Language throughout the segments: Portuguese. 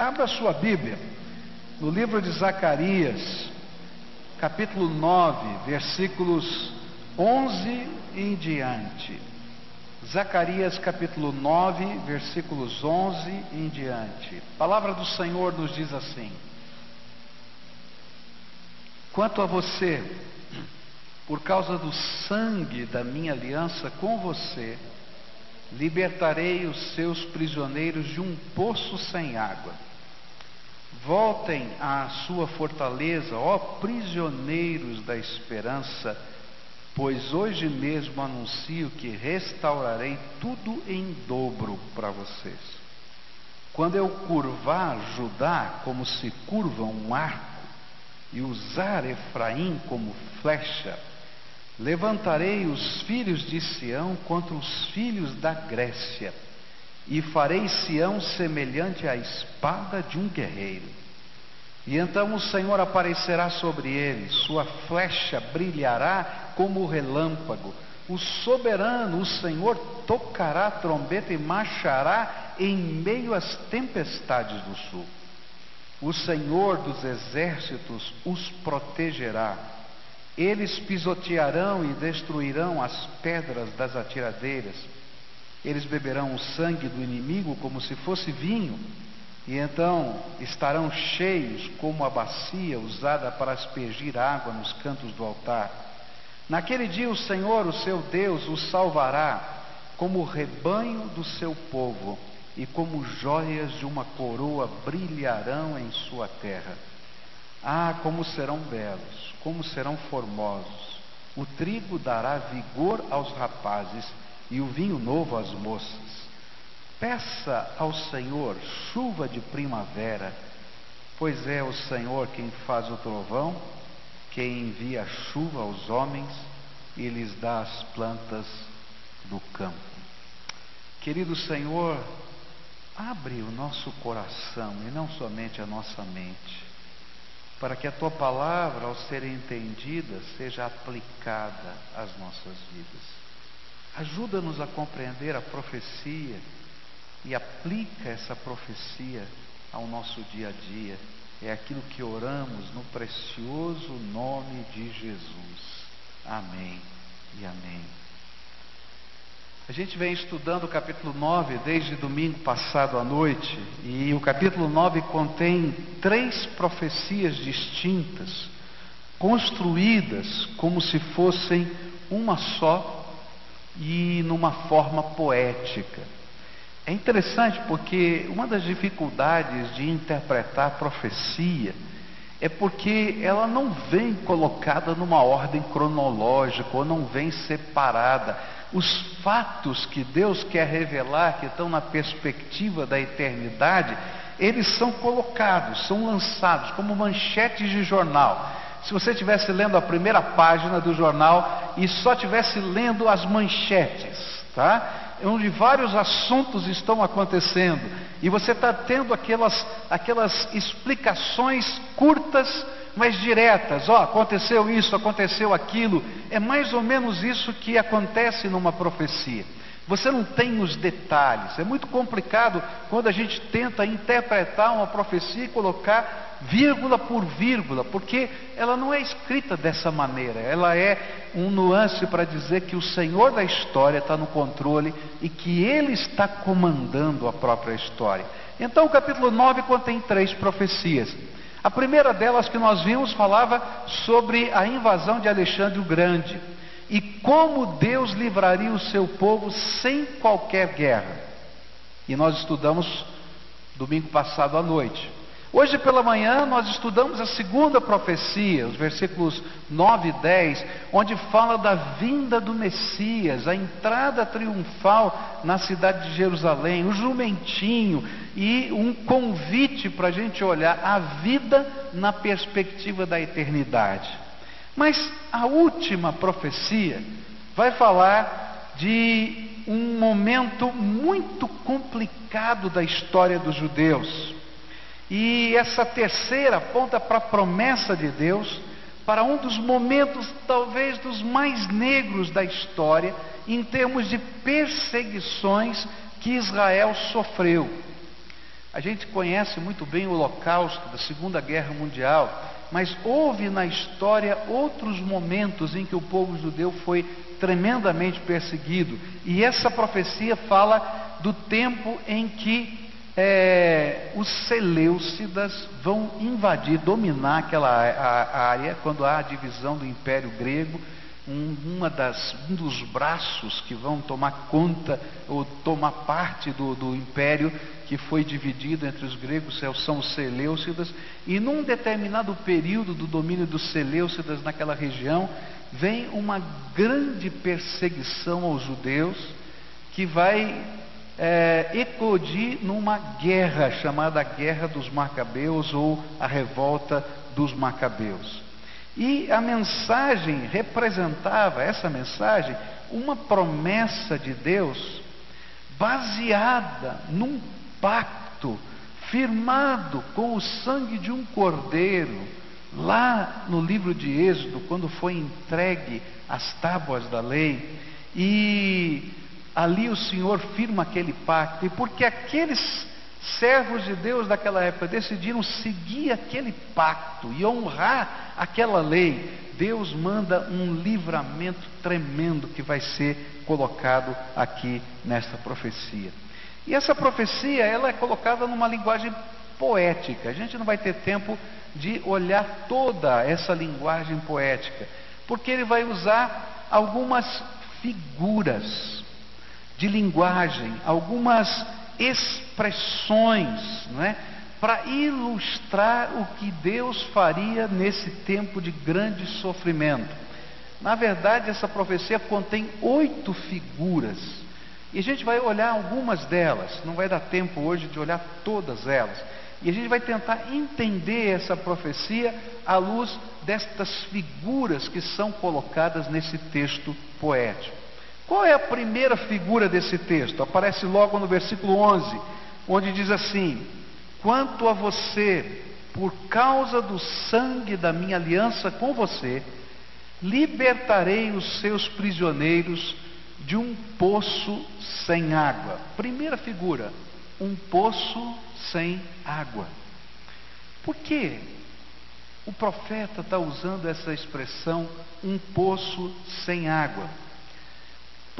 Abra sua Bíblia no livro de Zacarias, capítulo 9, versículos 11 em diante. Zacarias capítulo 9, versículos 11 em diante. A palavra do Senhor nos diz assim: Quanto a você, por causa do sangue da minha aliança com você, libertarei os seus prisioneiros de um poço sem água. Voltem à sua fortaleza, ó prisioneiros da esperança, pois hoje mesmo anuncio que restaurarei tudo em dobro para vocês. Quando eu curvar Judá como se curva um arco, e usar Efraim como flecha, levantarei os filhos de Sião contra os filhos da Grécia, e farei Sião semelhante à espada de um guerreiro. E então o Senhor aparecerá sobre eles, sua flecha brilhará como o relâmpago. O soberano, o Senhor, tocará a trombeta e marchará em meio às tempestades do sul. O Senhor dos exércitos os protegerá. Eles pisotearão e destruirão as pedras das atiradeiras. Eles beberão o sangue do inimigo como se fosse vinho, e então estarão cheios como a bacia usada para aspergir água nos cantos do altar. Naquele dia o Senhor, o seu Deus, os salvará como o rebanho do seu povo e como joias de uma coroa brilharão em sua terra. Ah, como serão belos, como serão formosos. O trigo dará vigor aos rapazes e o vinho novo às moças. Peça ao Senhor chuva de primavera, pois é o Senhor quem faz o trovão, quem envia chuva aos homens e lhes dá as plantas do campo. Querido Senhor, Abre o nosso coração e não somente a nossa mente, para que a tua palavra, ao ser entendida, seja aplicada às nossas vidas. Ajuda-nos a compreender a profecia e aplica essa profecia ao nosso dia a dia. É aquilo que oramos no precioso nome de Jesus. Amém e amém. A gente vem estudando o capítulo 9 desde domingo passado à noite, e o capítulo 9 contém três profecias distintas, construídas como se fossem uma só e numa forma poética. É interessante porque uma das dificuldades de interpretar a profecia é porque ela não vem colocada numa ordem cronológica ou não vem separada os fatos que Deus quer revelar, que estão na perspectiva da eternidade, eles são colocados, são lançados como manchetes de jornal. Se você estivesse lendo a primeira página do jornal e só estivesse lendo as manchetes, tá? Onde vários assuntos estão acontecendo e você está tendo aquelas, aquelas explicações curtas mas diretas, ó, oh, aconteceu isso, aconteceu aquilo. É mais ou menos isso que acontece numa profecia. Você não tem os detalhes. É muito complicado quando a gente tenta interpretar uma profecia e colocar vírgula por vírgula, porque ela não é escrita dessa maneira. Ela é um nuance para dizer que o Senhor da história está no controle e que Ele está comandando a própria história. Então, o capítulo 9 contém três profecias. A primeira delas que nós vimos falava sobre a invasão de Alexandre o Grande e como Deus livraria o seu povo sem qualquer guerra. E nós estudamos domingo passado à noite. Hoje pela manhã nós estudamos a segunda profecia, os versículos 9 e 10, onde fala da vinda do Messias, a entrada triunfal na cidade de Jerusalém, o jumentinho e um convite para a gente olhar a vida na perspectiva da eternidade. Mas a última profecia vai falar de um momento muito complicado da história dos judeus. E essa terceira aponta para a promessa de Deus, para um dos momentos talvez dos mais negros da história, em termos de perseguições que Israel sofreu. A gente conhece muito bem o Holocausto da Segunda Guerra Mundial, mas houve na história outros momentos em que o povo judeu foi tremendamente perseguido. E essa profecia fala do tempo em que é, os Seleucidas vão invadir, dominar aquela área, quando há a divisão do Império Grego, uma das, um dos braços que vão tomar conta ou tomar parte do, do império que foi dividido entre os gregos são os Seleucidas, e num determinado período do domínio dos Seleucidas naquela região, vem uma grande perseguição aos judeus que vai é, eclodir numa guerra chamada Guerra dos Macabeus ou a Revolta dos Macabeus. E a mensagem representava, essa mensagem, uma promessa de Deus baseada num pacto firmado com o sangue de um cordeiro, lá no livro de Êxodo, quando foi entregue as tábuas da lei, e ali o Senhor firma aquele pacto, e porque aqueles servos de Deus daquela época decidiram seguir aquele pacto e honrar aquela lei, Deus manda um livramento tremendo que vai ser colocado aqui nesta profecia. E essa profecia, ela é colocada numa linguagem poética. A gente não vai ter tempo de olhar toda essa linguagem poética, porque ele vai usar algumas figuras de linguagem, algumas expressões, não é? Para ilustrar o que Deus faria nesse tempo de grande sofrimento. Na verdade, essa profecia contém oito figuras. E a gente vai olhar algumas delas, não vai dar tempo hoje de olhar todas elas. E a gente vai tentar entender essa profecia à luz destas figuras que são colocadas nesse texto poético. Qual é a primeira figura desse texto? Aparece logo no versículo 11, onde diz assim: Quanto a você, por causa do sangue da minha aliança com você, libertarei os seus prisioneiros de um poço sem água. Primeira figura, um poço sem água. Por que o profeta está usando essa expressão, um poço sem água?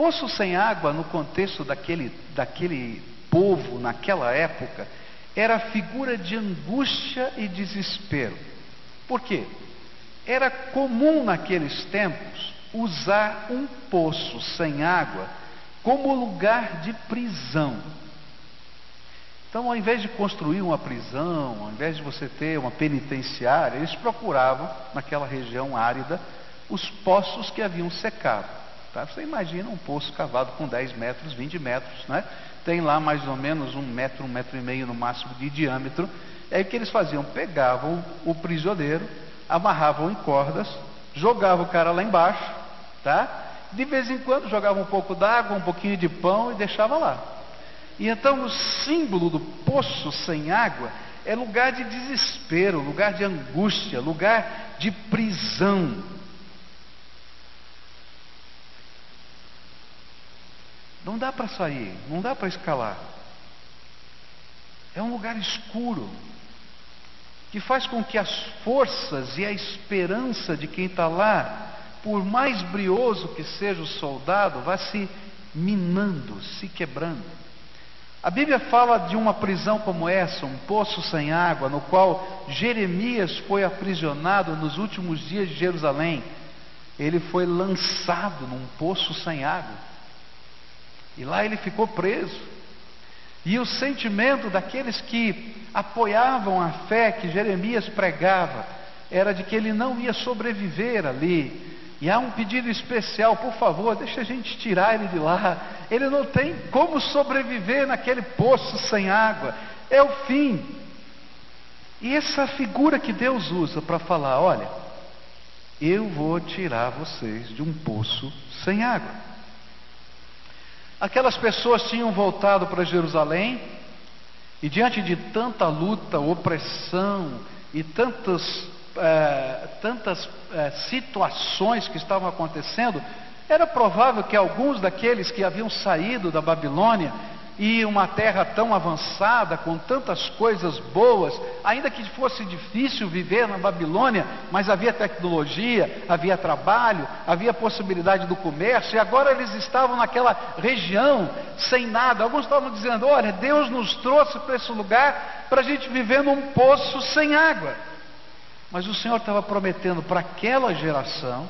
Poço sem água, no contexto daquele, daquele povo, naquela época, era figura de angústia e desespero. Por quê? Era comum naqueles tempos usar um poço sem água como lugar de prisão. Então, ao invés de construir uma prisão, ao invés de você ter uma penitenciária, eles procuravam, naquela região árida, os poços que haviam secado. Tá? Você imagina um poço cavado com 10 metros, 20 metros, né? tem lá mais ou menos um metro, um metro e meio no máximo de diâmetro. É o que eles faziam? Pegavam o prisioneiro, amarravam em cordas, jogavam o cara lá embaixo, tá? De vez em quando jogavam um pouco d'água, um pouquinho de pão e deixava lá. E então o símbolo do poço sem água é lugar de desespero, lugar de angústia, lugar de prisão. Não dá para sair, não dá para escalar. É um lugar escuro que faz com que as forças e a esperança de quem está lá, por mais brioso que seja o soldado, vá se minando, se quebrando. A Bíblia fala de uma prisão como essa, um poço sem água, no qual Jeremias foi aprisionado nos últimos dias de Jerusalém. Ele foi lançado num poço sem água. E lá ele ficou preso. E o sentimento daqueles que apoiavam a fé que Jeremias pregava era de que ele não ia sobreviver ali. E há um pedido especial, por favor, deixa a gente tirar ele de lá. Ele não tem como sobreviver naquele poço sem água. É o fim. E essa figura que Deus usa para falar: olha, eu vou tirar vocês de um poço sem água. Aquelas pessoas tinham voltado para Jerusalém e, diante de tanta luta, opressão e tantas, é, tantas é, situações que estavam acontecendo, era provável que alguns daqueles que haviam saído da Babilônia e uma terra tão avançada, com tantas coisas boas, ainda que fosse difícil viver na Babilônia, mas havia tecnologia, havia trabalho, havia possibilidade do comércio, e agora eles estavam naquela região sem nada. Alguns estavam dizendo: Olha, Deus nos trouxe para esse lugar para a gente viver num poço sem água. Mas o Senhor estava prometendo para aquela geração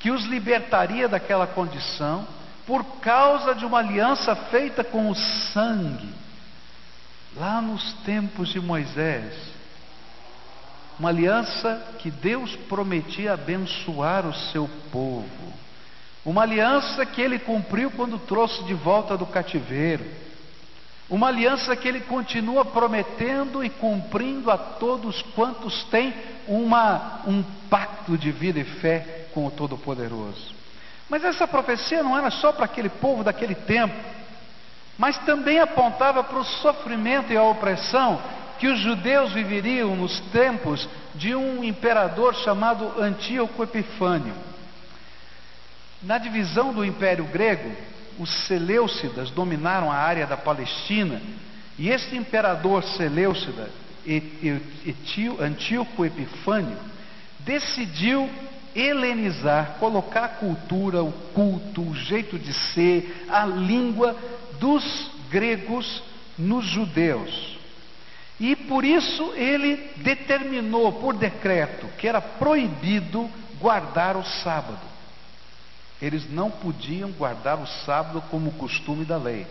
que os libertaria daquela condição por causa de uma aliança feita com o sangue, lá nos tempos de Moisés. Uma aliança que Deus prometia abençoar o seu povo. Uma aliança que ele cumpriu quando trouxe de volta do cativeiro. Uma aliança que ele continua prometendo e cumprindo a todos quantos têm uma, um pacto de vida e fé com o Todo-Poderoso. Mas essa profecia não era só para aquele povo daquele tempo, mas também apontava para o sofrimento e a opressão que os judeus viveriam nos tempos de um imperador chamado Antíoco Epifânio. Na divisão do Império Grego, os Seleucidas dominaram a área da Palestina, e este imperador Seleucida, Antíoco Epifânio, decidiu helenizar, colocar a cultura, o culto, o jeito de ser, a língua dos gregos nos judeus. E por isso ele determinou por decreto que era proibido guardar o sábado. Eles não podiam guardar o sábado como costume da lei.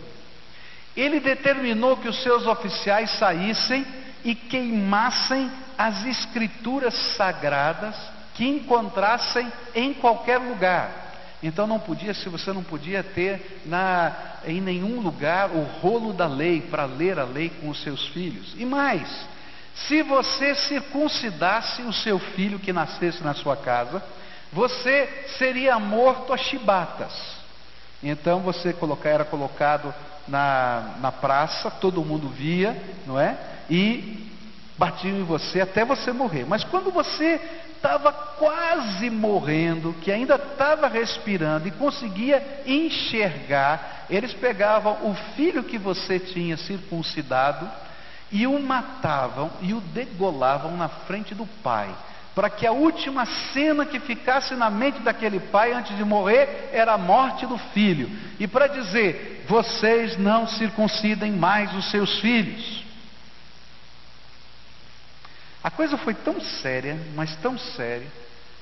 Ele determinou que os seus oficiais saíssem e queimassem as escrituras sagradas que encontrassem em qualquer lugar. Então não podia, se você não podia ter na, em nenhum lugar o rolo da lei para ler a lei com os seus filhos. E mais, se você circuncidasse o seu filho que nascesse na sua casa, você seria morto a chibatas. Então você colocar, era colocado na, na praça, todo mundo via, não é? E batiam em você até você morrer. Mas quando você estava quase morrendo, que ainda estava respirando e conseguia enxergar, eles pegavam o filho que você tinha circuncidado e o matavam e o degolavam na frente do pai, para que a última cena que ficasse na mente daquele pai antes de morrer era a morte do filho, e para dizer: vocês não circuncidem mais os seus filhos. A coisa foi tão séria, mas tão séria,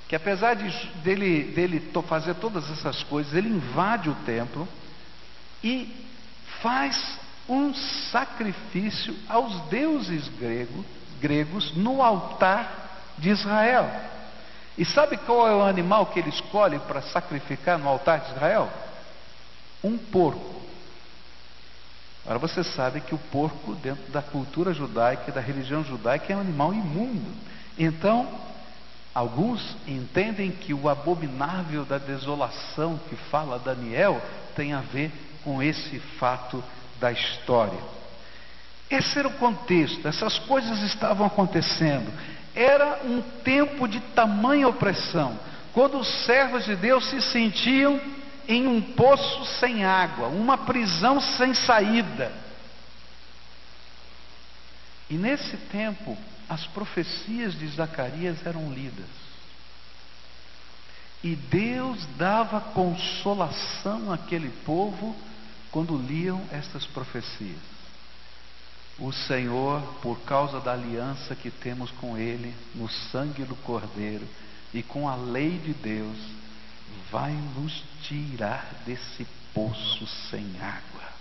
que apesar de, dele, dele fazer todas essas coisas, ele invade o templo e faz um sacrifício aos deuses grego, gregos no altar de Israel. E sabe qual é o animal que ele escolhe para sacrificar no altar de Israel? Um porco. Agora você sabe que o porco, dentro da cultura judaica e da religião judaica, é um animal imundo. Então, alguns entendem que o abominável da desolação que fala Daniel tem a ver com esse fato da história. Esse era o contexto, essas coisas estavam acontecendo. Era um tempo de tamanha opressão, quando os servos de Deus se sentiam em um poço sem água, uma prisão sem saída. E nesse tempo, as profecias de Zacarias eram lidas. E Deus dava consolação àquele povo quando liam estas profecias. O Senhor, por causa da aliança que temos com Ele, no sangue do Cordeiro e com a lei de Deus, vai nos tirar desse poço sem água.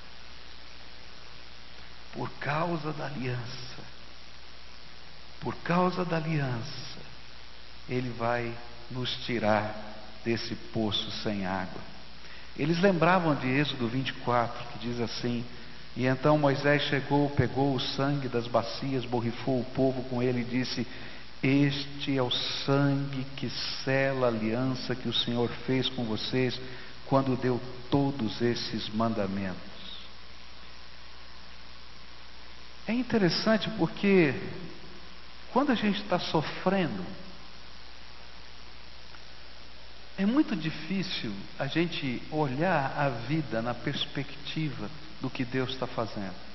Por causa da aliança, por causa da aliança, Ele vai nos tirar desse poço sem água. Eles lembravam de Êxodo 24, que diz assim: E então Moisés chegou, pegou o sangue das bacias, borrifou o povo com ele e disse: este é o sangue que sela a aliança que o Senhor fez com vocês quando deu todos esses mandamentos. É interessante porque quando a gente está sofrendo, é muito difícil a gente olhar a vida na perspectiva do que Deus está fazendo.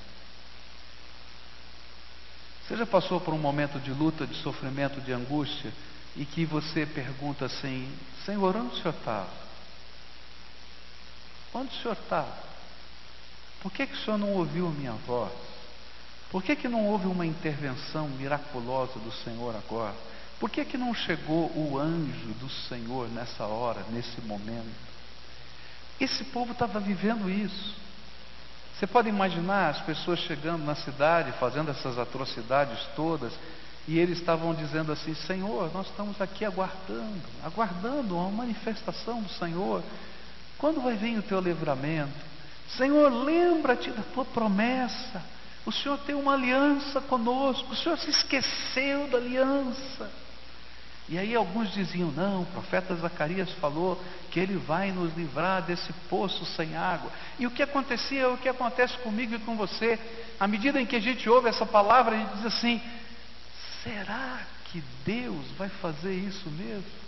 Você já passou por um momento de luta, de sofrimento, de angústia, e que você pergunta assim: Senhor, onde o Senhor está? Onde o Senhor está? Por que, que o Senhor não ouviu a minha voz? Por que, que não houve uma intervenção miraculosa do Senhor agora? Por que, que não chegou o anjo do Senhor nessa hora, nesse momento? Esse povo estava vivendo isso. Você pode imaginar as pessoas chegando na cidade, fazendo essas atrocidades todas, e eles estavam dizendo assim: Senhor, nós estamos aqui aguardando, aguardando uma manifestação do Senhor. Quando vai vir o teu livramento? Senhor, lembra-te da tua promessa. O Senhor tem uma aliança conosco. O Senhor se esqueceu da aliança. E aí alguns diziam: não, o profeta Zacarias falou que ele vai nos livrar desse poço sem água. E o que acontecia é o que acontece comigo e com você. À medida em que a gente ouve essa palavra, a gente diz assim: será que Deus vai fazer isso mesmo?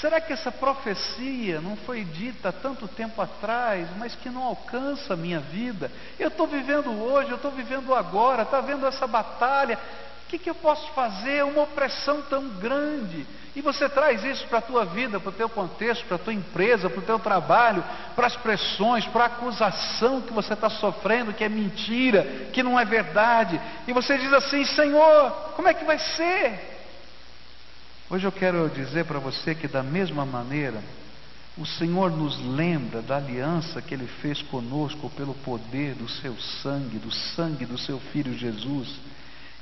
Será que essa profecia não foi dita tanto tempo atrás, mas que não alcança a minha vida? Eu estou vivendo hoje, eu estou vivendo agora, está vendo essa batalha, o que, que, eu posso fazer? Uma opressão tão grande. E você traz isso para a tua vida, para o teu contexto, para a tua empresa, para o teu trabalho, para as pressões, para a acusação que você está sofrendo, que é mentira, que não é verdade. E você diz assim: Senhor, como é que vai ser? Hoje eu quero dizer para você que, da mesma maneira, o Senhor nos lembra da aliança que Ele fez conosco pelo poder do Seu sangue, do sangue do Seu Filho Jesus.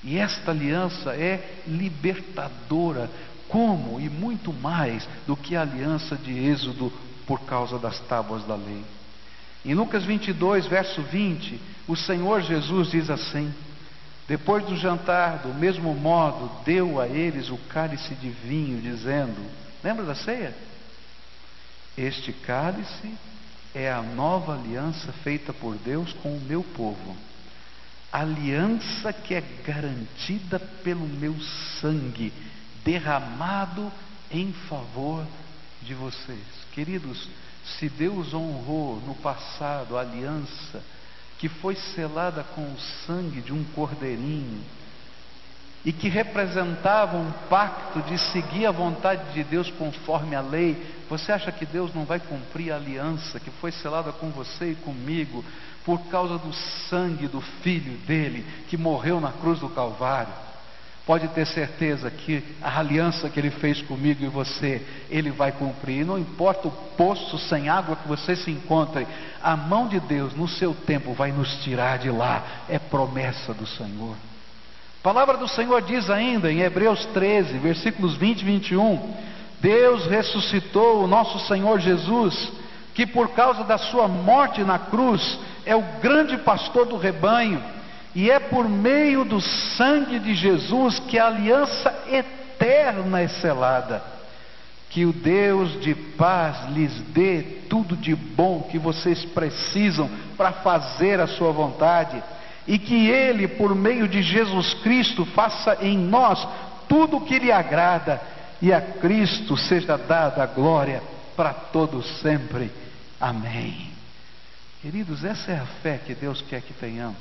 E esta aliança é libertadora, como e muito mais do que a aliança de Êxodo por causa das tábuas da lei. Em Lucas 22, verso 20, o Senhor Jesus diz assim: Depois do jantar, do mesmo modo, deu a eles o cálice de vinho, dizendo: Lembra da ceia? Este cálice é a nova aliança feita por Deus com o meu povo aliança que é garantida pelo meu sangue derramado em favor de vocês. Queridos, se Deus honrou no passado a aliança que foi selada com o sangue de um cordeirinho e que representava um pacto de seguir a vontade de Deus conforme a lei, você acha que Deus não vai cumprir a aliança que foi selada com você e comigo por causa do sangue do filho dele que morreu na cruz do Calvário. Pode ter certeza que a aliança que ele fez comigo e você, ele vai cumprir. não importa o poço sem água que você se encontre, a mão de Deus no seu tempo vai nos tirar de lá. É promessa do Senhor. A palavra do Senhor diz ainda em Hebreus 13, versículos 20 e 21: Deus ressuscitou o nosso Senhor Jesus, que por causa da sua morte na cruz, é o grande pastor do rebanho, e é por meio do sangue de Jesus que a aliança eterna é selada. Que o Deus de paz lhes dê tudo de bom que vocês precisam para fazer a sua vontade, e que Ele, por meio de Jesus Cristo, faça em nós tudo o que lhe agrada, e a Cristo seja dada a glória para todos sempre. Amém. Queridos, essa é a fé que Deus quer que tenhamos.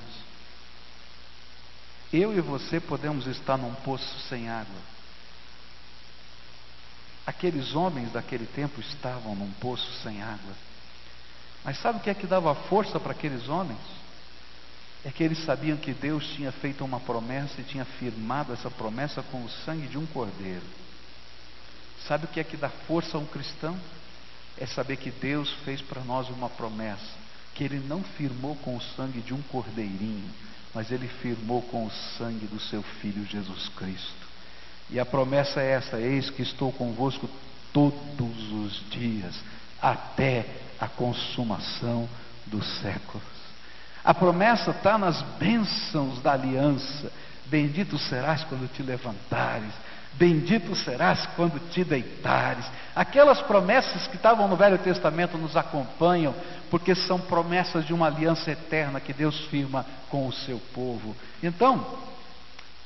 Eu e você podemos estar num poço sem água. Aqueles homens daquele tempo estavam num poço sem água. Mas sabe o que é que dava força para aqueles homens? É que eles sabiam que Deus tinha feito uma promessa e tinha firmado essa promessa com o sangue de um cordeiro. Sabe o que é que dá força a um cristão? É saber que Deus fez para nós uma promessa que ele não firmou com o sangue de um cordeirinho, mas ele firmou com o sangue do seu filho Jesus Cristo. E a promessa é essa: eis que estou convosco todos os dias, até a consumação dos séculos. A promessa está nas bênçãos da aliança. Bendito serás quando te levantares, Bendito serás quando te deitares. Aquelas promessas que estavam no Velho Testamento nos acompanham, porque são promessas de uma aliança eterna que Deus firma com o seu povo. Então,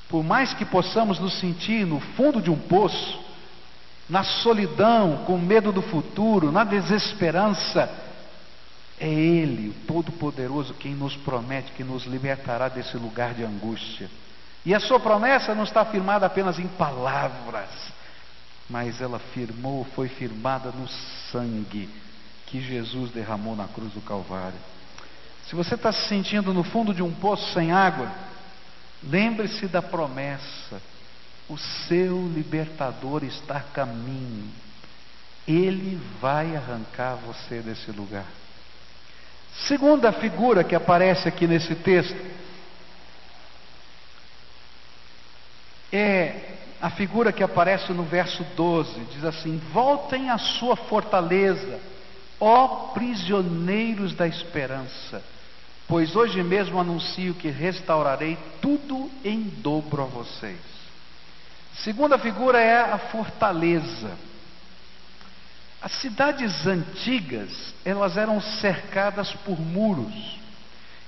por mais que possamos nos sentir no fundo de um poço, na solidão, com medo do futuro, na desesperança, É Ele, o Todo-Poderoso, quem nos promete que nos libertará desse lugar de angústia. E a sua promessa não está firmada apenas em palavras, mas ela firmou, foi firmada no sangue que Jesus derramou na cruz do Calvário. Se você está se sentindo no fundo de um poço sem água, lembre-se da promessa: o seu libertador está a caminho, ele vai arrancar você desse lugar. Segunda figura que aparece aqui nesse texto é a figura que aparece no verso 12: diz assim: Voltem à sua fortaleza, ó prisioneiros da esperança, pois hoje mesmo anuncio que restaurarei tudo em dobro a vocês. Segunda figura é a fortaleza. As cidades antigas, elas eram cercadas por muros.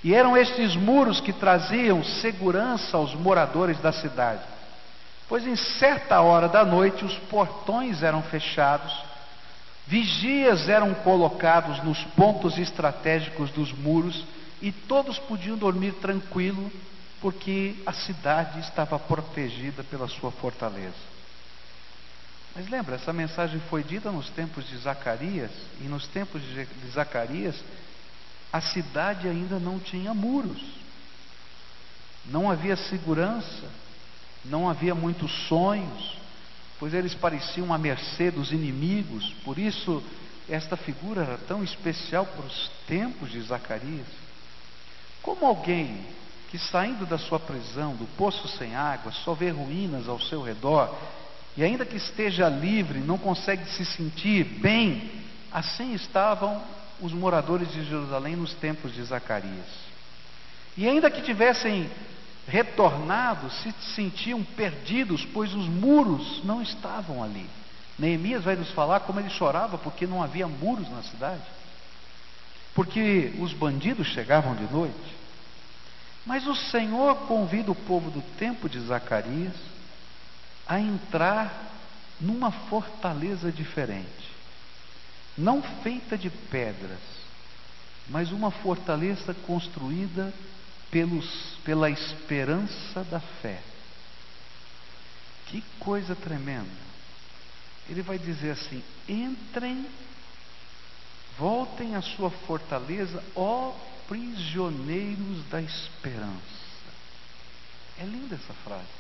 E eram estes muros que traziam segurança aos moradores da cidade. Pois em certa hora da noite os portões eram fechados, vigias eram colocados nos pontos estratégicos dos muros e todos podiam dormir tranquilo, porque a cidade estava protegida pela sua fortaleza. Mas lembra, essa mensagem foi dita nos tempos de Zacarias, e nos tempos de Zacarias, a cidade ainda não tinha muros, não havia segurança, não havia muitos sonhos, pois eles pareciam à mercê dos inimigos, por isso esta figura era tão especial para os tempos de Zacarias. Como alguém que saindo da sua prisão, do poço sem água, só vê ruínas ao seu redor e ainda que esteja livre, não consegue se sentir bem, assim estavam os moradores de Jerusalém nos tempos de Zacarias. E ainda que tivessem retornado, se sentiam perdidos, pois os muros não estavam ali. Neemias vai nos falar como ele chorava porque não havia muros na cidade. Porque os bandidos chegavam de noite. Mas o Senhor convida o povo do tempo de Zacarias a entrar numa fortaleza diferente, não feita de pedras, mas uma fortaleza construída pelos, pela esperança da fé. Que coisa tremenda! Ele vai dizer assim: entrem, voltem à sua fortaleza, ó prisioneiros da esperança. É linda essa frase.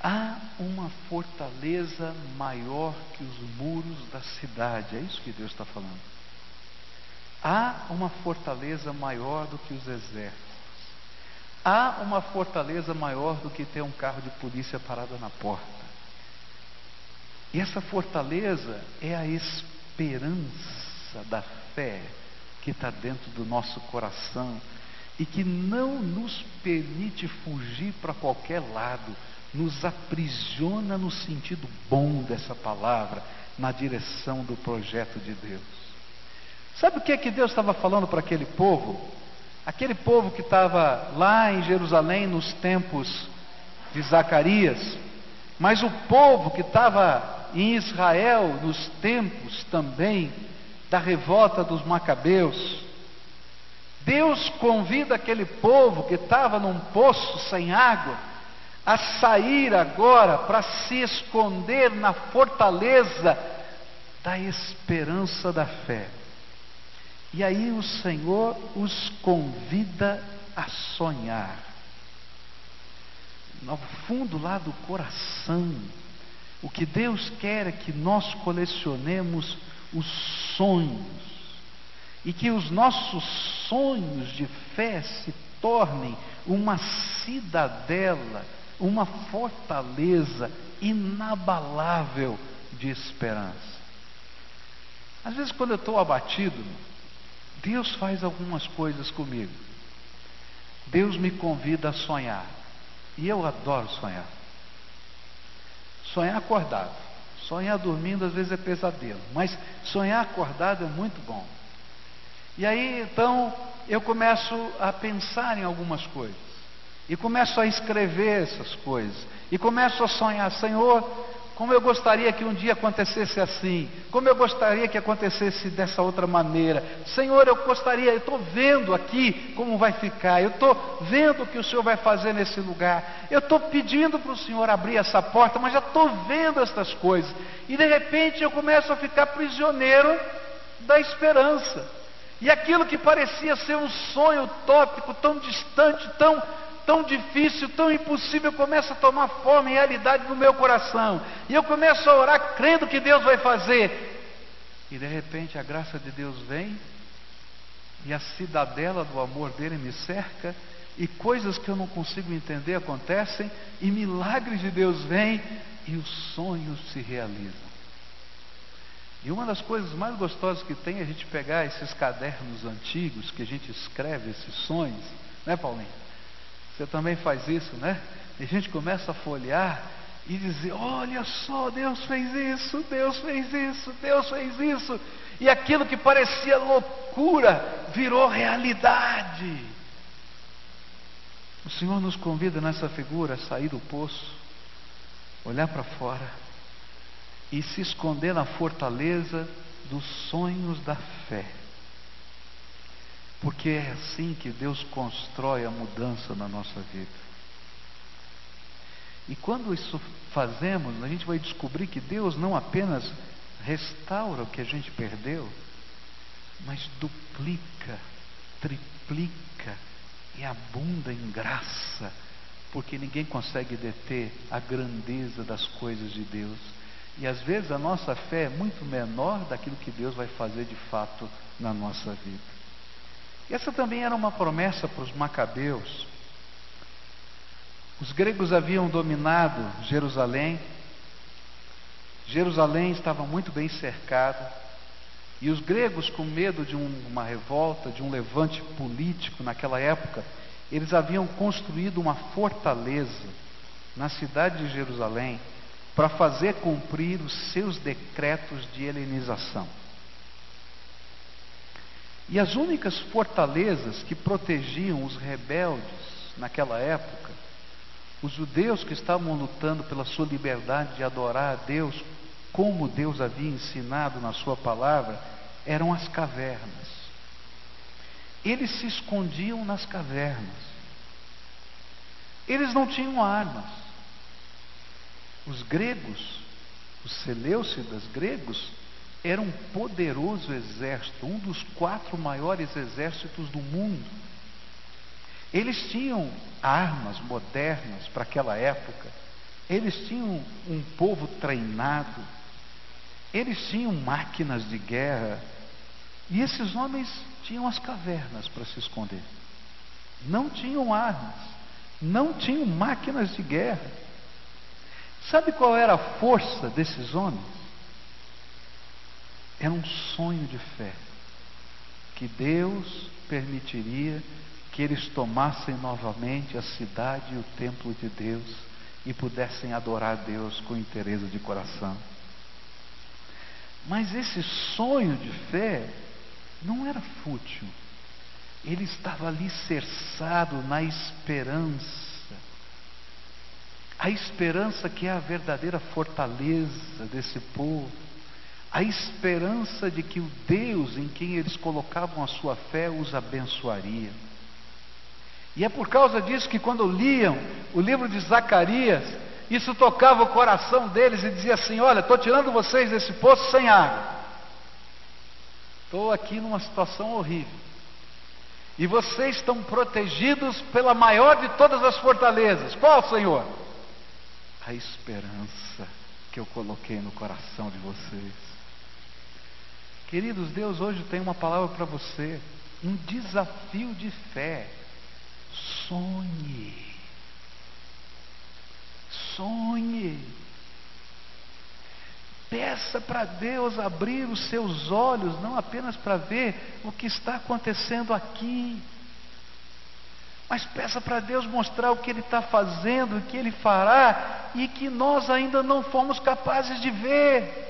Há uma fortaleza maior que os muros da cidade, é isso que Deus está falando. Há uma fortaleza maior do que os exércitos. Há uma fortaleza maior do que ter um carro de polícia parado na porta. E essa fortaleza é a esperança da fé que está dentro do nosso coração e que não nos permite fugir para qualquer lado nos aprisiona no sentido bom dessa palavra, na direção do projeto de Deus. Sabe o que é que Deus estava falando para aquele povo? Aquele povo que estava lá em Jerusalém nos tempos de Zacarias, mas o povo que estava em Israel nos tempos também da revolta dos Macabeus. Deus convida aquele povo que estava num poço sem água a sair agora para se esconder na fortaleza da esperança da fé. E aí o Senhor os convida a sonhar. No fundo lá do coração, o que Deus quer é que nós colecionemos os sonhos e que os nossos sonhos de fé se tornem uma cidadela uma fortaleza inabalável de esperança. Às vezes, quando eu estou abatido, Deus faz algumas coisas comigo. Deus me convida a sonhar. E eu adoro sonhar. Sonhar acordado. Sonhar dormindo às vezes é pesadelo. Mas sonhar acordado é muito bom. E aí então eu começo a pensar em algumas coisas. E começo a escrever essas coisas. E começo a sonhar, Senhor, como eu gostaria que um dia acontecesse assim, como eu gostaria que acontecesse dessa outra maneira. Senhor, eu gostaria, eu estou vendo aqui como vai ficar, eu estou vendo o que o Senhor vai fazer nesse lugar, eu estou pedindo para o Senhor abrir essa porta, mas já estou vendo estas coisas, e de repente eu começo a ficar prisioneiro da esperança. E aquilo que parecia ser um sonho utópico, tão distante, tão tão difícil, tão impossível, começa a tomar forma e realidade no meu coração. E eu começo a orar crendo que Deus vai fazer. E de repente a graça de Deus vem, e a cidadela do amor dele me cerca, e coisas que eu não consigo entender acontecem, e milagres de Deus vêm, e os sonhos se realizam. E uma das coisas mais gostosas que tem é a gente pegar esses cadernos antigos que a gente escreve esses sonhos, né, Paulinho? Você também faz isso, né? E a gente começa a folhear e dizer: Olha só, Deus fez isso, Deus fez isso, Deus fez isso. E aquilo que parecia loucura virou realidade. O Senhor nos convida nessa figura a sair do poço, olhar para fora e se esconder na fortaleza dos sonhos da fé. Porque é assim que Deus constrói a mudança na nossa vida. E quando isso fazemos, a gente vai descobrir que Deus não apenas restaura o que a gente perdeu, mas duplica, triplica e abunda em graça, porque ninguém consegue deter a grandeza das coisas de Deus. E às vezes a nossa fé é muito menor daquilo que Deus vai fazer de fato na nossa vida. Essa também era uma promessa para os macabeus. Os gregos haviam dominado Jerusalém. Jerusalém estava muito bem cercada. E os gregos, com medo de um, uma revolta, de um levante político naquela época, eles haviam construído uma fortaleza na cidade de Jerusalém para fazer cumprir os seus decretos de helenização. E as únicas fortalezas que protegiam os rebeldes naquela época, os judeus que estavam lutando pela sua liberdade de adorar a Deus como Deus havia ensinado na sua palavra, eram as cavernas. Eles se escondiam nas cavernas. Eles não tinham armas. Os gregos, os seleucidas gregos, era um poderoso exército, um dos quatro maiores exércitos do mundo. Eles tinham armas modernas para aquela época, eles tinham um povo treinado, eles tinham máquinas de guerra, e esses homens tinham as cavernas para se esconder. Não tinham armas, não tinham máquinas de guerra. Sabe qual era a força desses homens? Era um sonho de fé que Deus permitiria que eles tomassem novamente a cidade e o templo de Deus e pudessem adorar Deus com interesse de coração. Mas esse sonho de fé não era fútil. Ele estava alicerçado na esperança. A esperança que é a verdadeira fortaleza desse povo a esperança de que o Deus em quem eles colocavam a sua fé os abençoaria. E é por causa disso que quando liam o livro de Zacarias, isso tocava o coração deles e dizia assim: Olha, estou tirando vocês desse poço sem água. Estou aqui numa situação horrível. E vocês estão protegidos pela maior de todas as fortalezas. Qual, Senhor? A esperança que eu coloquei no coração de vocês. Queridos, Deus hoje tem uma palavra para você, um desafio de fé. Sonhe. Sonhe. Peça para Deus abrir os seus olhos, não apenas para ver o que está acontecendo aqui, mas peça para Deus mostrar o que Ele está fazendo, o que Ele fará e que nós ainda não fomos capazes de ver.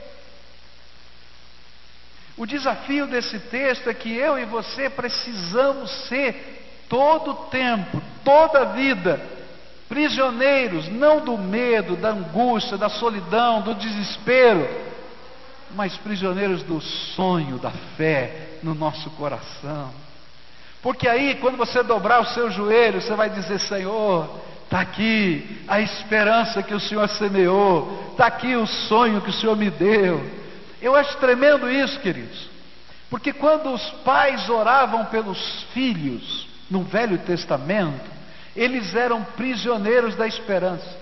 O desafio desse texto é que eu e você precisamos ser todo tempo, toda a vida, Prisioneiros não do medo, da angústia, da solidão, do desespero, mas prisioneiros do sonho, da fé no nosso coração. Porque aí, quando você dobrar o seu joelho, você vai dizer: Senhor, está aqui a esperança que o Senhor semeou, está aqui o sonho que o Senhor me deu. Eu acho tremendo isso, queridos, porque quando os pais oravam pelos filhos no Velho Testamento, eles eram prisioneiros da esperança.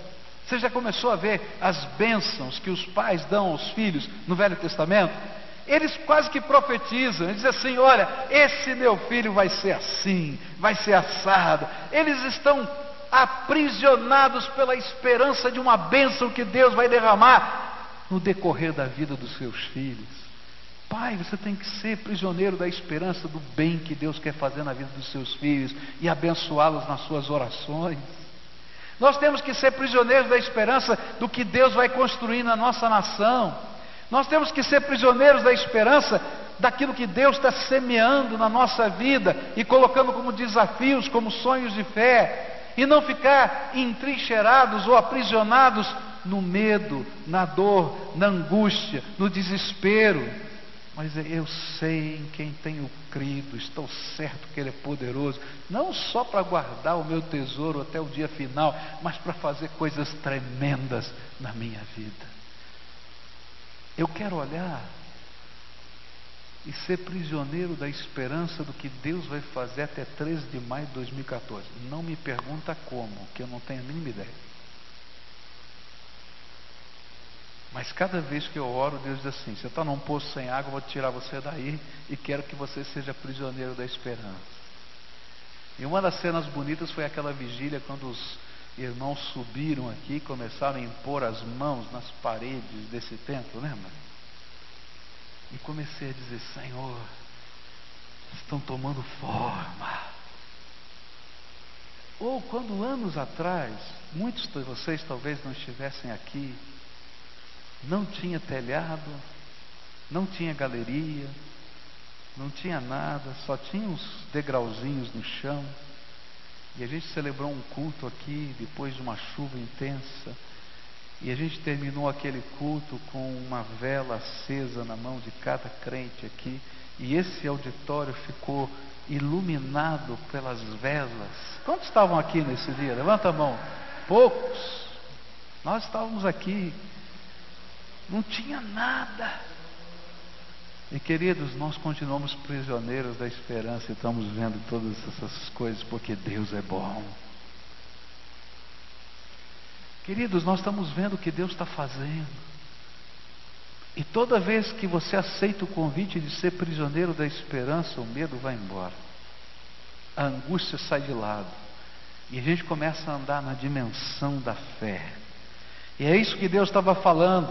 Você já começou a ver as bênçãos que os pais dão aos filhos no Velho Testamento? Eles quase que profetizam, eles dizem assim: olha, esse meu filho vai ser assim, vai ser assado. Eles estão aprisionados pela esperança de uma bênção que Deus vai derramar no decorrer da vida dos seus filhos. Pai, você tem que ser prisioneiro da esperança do bem que Deus quer fazer na vida dos seus filhos e abençoá-los nas suas orações. Nós temos que ser prisioneiros da esperança do que Deus vai construir na nossa nação. Nós temos que ser prisioneiros da esperança daquilo que Deus está semeando na nossa vida e colocando como desafios, como sonhos de fé, e não ficar entrincheirados ou aprisionados no medo, na dor, na angústia, no desespero. Mas eu sei em quem tenho crido, estou certo que Ele é poderoso, não só para guardar o meu tesouro até o dia final, mas para fazer coisas tremendas na minha vida. Eu quero olhar e ser prisioneiro da esperança do que Deus vai fazer até 13 de maio de 2014. Não me pergunta como, que eu não tenho a mínima ideia. Mas cada vez que eu oro, Deus diz assim: você está num poço sem água, eu vou tirar você daí e quero que você seja prisioneiro da esperança. E uma das cenas bonitas foi aquela vigília quando os irmãos subiram aqui e começaram a impor as mãos nas paredes desse templo, lembra? E comecei a dizer: Senhor, estão tomando forma. Ou quando anos atrás, muitos de vocês talvez não estivessem aqui, não tinha telhado, não tinha galeria, não tinha nada, só tinha uns degrauzinhos no chão. E a gente celebrou um culto aqui depois de uma chuva intensa. E a gente terminou aquele culto com uma vela acesa na mão de cada crente aqui. E esse auditório ficou iluminado pelas velas. Quantos estavam aqui nesse dia? Levanta a mão. Poucos. Nós estávamos aqui. Não tinha nada. E queridos, nós continuamos prisioneiros da esperança e estamos vendo todas essas coisas porque Deus é bom. Queridos, nós estamos vendo o que Deus está fazendo. E toda vez que você aceita o convite de ser prisioneiro da esperança, o medo vai embora. A angústia sai de lado. E a gente começa a andar na dimensão da fé. E é isso que Deus estava falando.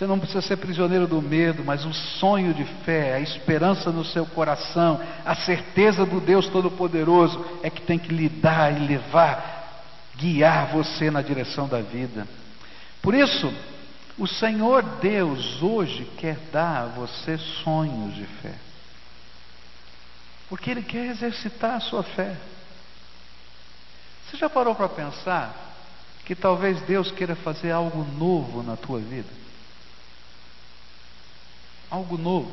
Você não precisa ser prisioneiro do medo, mas o sonho de fé, a esperança no seu coração, a certeza do Deus Todo-Poderoso é que tem que lhe dar e levar, guiar você na direção da vida. Por isso, o Senhor Deus hoje quer dar a você sonhos de fé, porque Ele quer exercitar a sua fé. Você já parou para pensar que talvez Deus queira fazer algo novo na tua vida? Algo novo.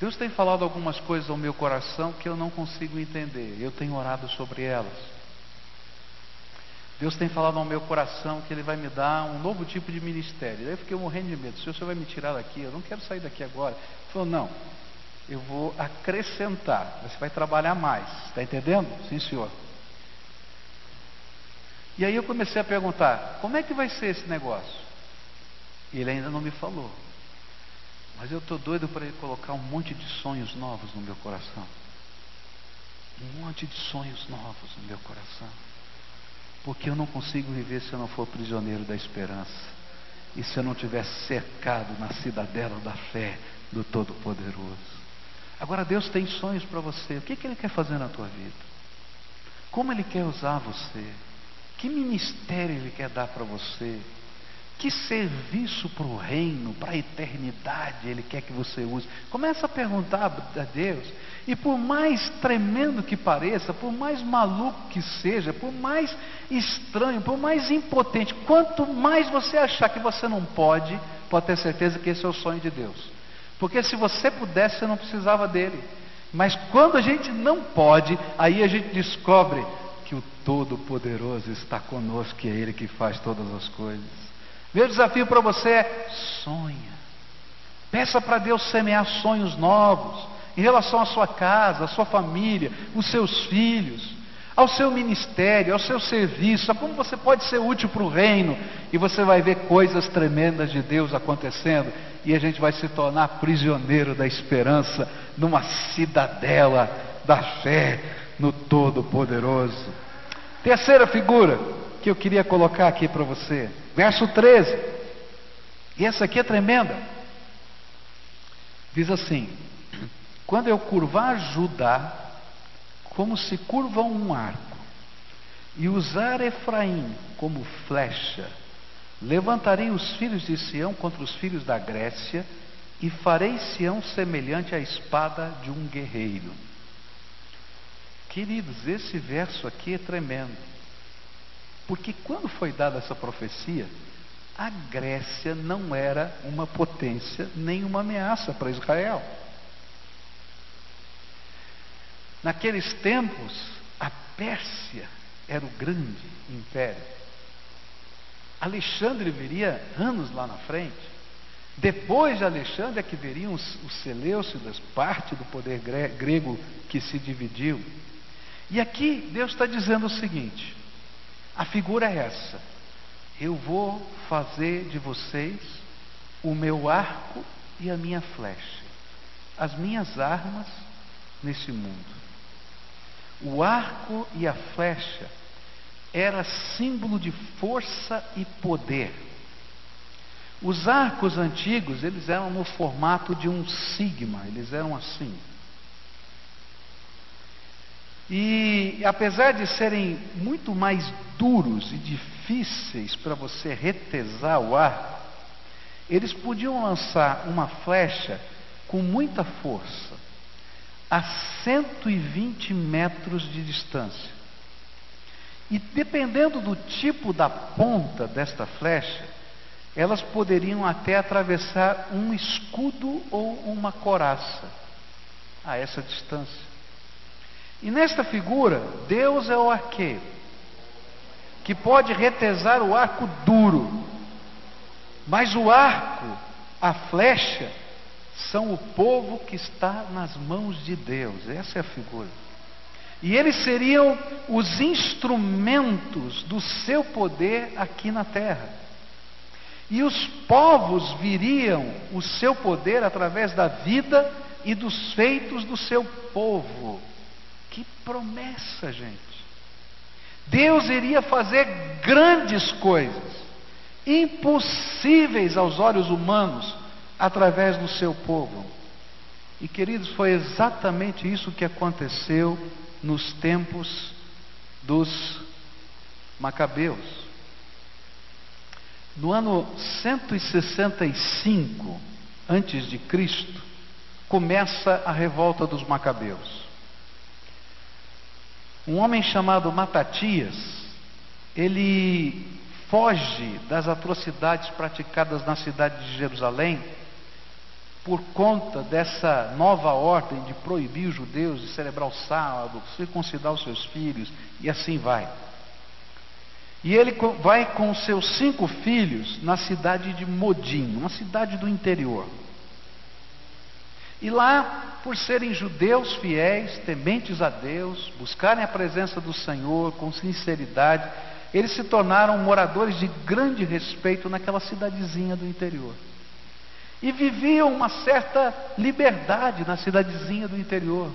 Deus tem falado algumas coisas ao meu coração que eu não consigo entender. Eu tenho orado sobre elas. Deus tem falado ao meu coração que Ele vai me dar um novo tipo de ministério. Eu fiquei morrendo de medo. Se o Senhor vai me tirar daqui, eu não quero sair daqui agora. Ele falou, não, eu vou acrescentar. Você vai trabalhar mais. Está entendendo? Sim, senhor. E aí eu comecei a perguntar: como é que vai ser esse negócio? E ele ainda não me falou. Mas eu estou doido para ele colocar um monte de sonhos novos no meu coração. Um monte de sonhos novos no meu coração. Porque eu não consigo viver se eu não for prisioneiro da esperança. E se eu não estiver cercado na cidadela da fé do Todo-Poderoso. Agora Deus tem sonhos para você. O que, que Ele quer fazer na tua vida? Como Ele quer usar você? Que ministério Ele quer dar para você? Que serviço para o reino, para a eternidade Ele quer que você use? Começa a perguntar a Deus. E por mais tremendo que pareça, por mais maluco que seja, por mais estranho, por mais impotente, quanto mais você achar que você não pode, pode ter certeza que esse é o sonho de Deus. Porque se você pudesse, você não precisava dele. Mas quando a gente não pode, aí a gente descobre que o Todo-Poderoso está conosco, que é Ele que faz todas as coisas. Meu desafio para você é: sonha. Peça para Deus semear sonhos novos em relação à sua casa, à sua família, os seus filhos, ao seu ministério, ao seu serviço, a como você pode ser útil para o reino, e você vai ver coisas tremendas de Deus acontecendo, e a gente vai se tornar prisioneiro da esperança numa cidadela da fé no Todo-Poderoso. Terceira figura que eu queria colocar aqui para você, verso 13. E essa aqui é tremenda. Diz assim: Quando eu curvar Judá, como se curva um arco, e usar Efraim como flecha, levantarei os filhos de Sião contra os filhos da Grécia, e farei Sião semelhante à espada de um guerreiro. Queridos, esse verso aqui é tremendo. Porque quando foi dada essa profecia, a Grécia não era uma potência nem uma ameaça para Israel. Naqueles tempos, a Pérsia era o grande império. Alexandre viria anos lá na frente. Depois de Alexandre é que viriam os, os Seleucidas, parte do poder grego que se dividiu. E aqui Deus está dizendo o seguinte: a figura é essa. Eu vou fazer de vocês o meu arco e a minha flecha, as minhas armas nesse mundo. O arco e a flecha era símbolo de força e poder. Os arcos antigos, eles eram no formato de um sigma, eles eram assim. E apesar de serem muito mais duros e difíceis para você retesar o arco, eles podiam lançar uma flecha com muita força a 120 metros de distância. E dependendo do tipo da ponta desta flecha, elas poderiam até atravessar um escudo ou uma coraça a essa distância. E nesta figura, Deus é o arqueiro, que pode retesar o arco duro, mas o arco, a flecha, são o povo que está nas mãos de Deus, essa é a figura. E eles seriam os instrumentos do seu poder aqui na terra. E os povos viriam o seu poder através da vida e dos feitos do seu povo. Que promessa, gente! Deus iria fazer grandes coisas, impossíveis aos olhos humanos, através do seu povo. E queridos, foi exatamente isso que aconteceu nos tempos dos Macabeus. No ano 165 antes de Cristo, começa a revolta dos Macabeus. Um homem chamado Matatias, ele foge das atrocidades praticadas na cidade de Jerusalém por conta dessa nova ordem de proibir os judeus de celebrar o sábado, circuncidar os seus filhos e assim vai. E ele vai com seus cinco filhos na cidade de Modim, uma cidade do interior. E lá, por serem judeus fiéis, tementes a Deus, buscarem a presença do Senhor com sinceridade, eles se tornaram moradores de grande respeito naquela cidadezinha do interior. E viviam uma certa liberdade na cidadezinha do interior.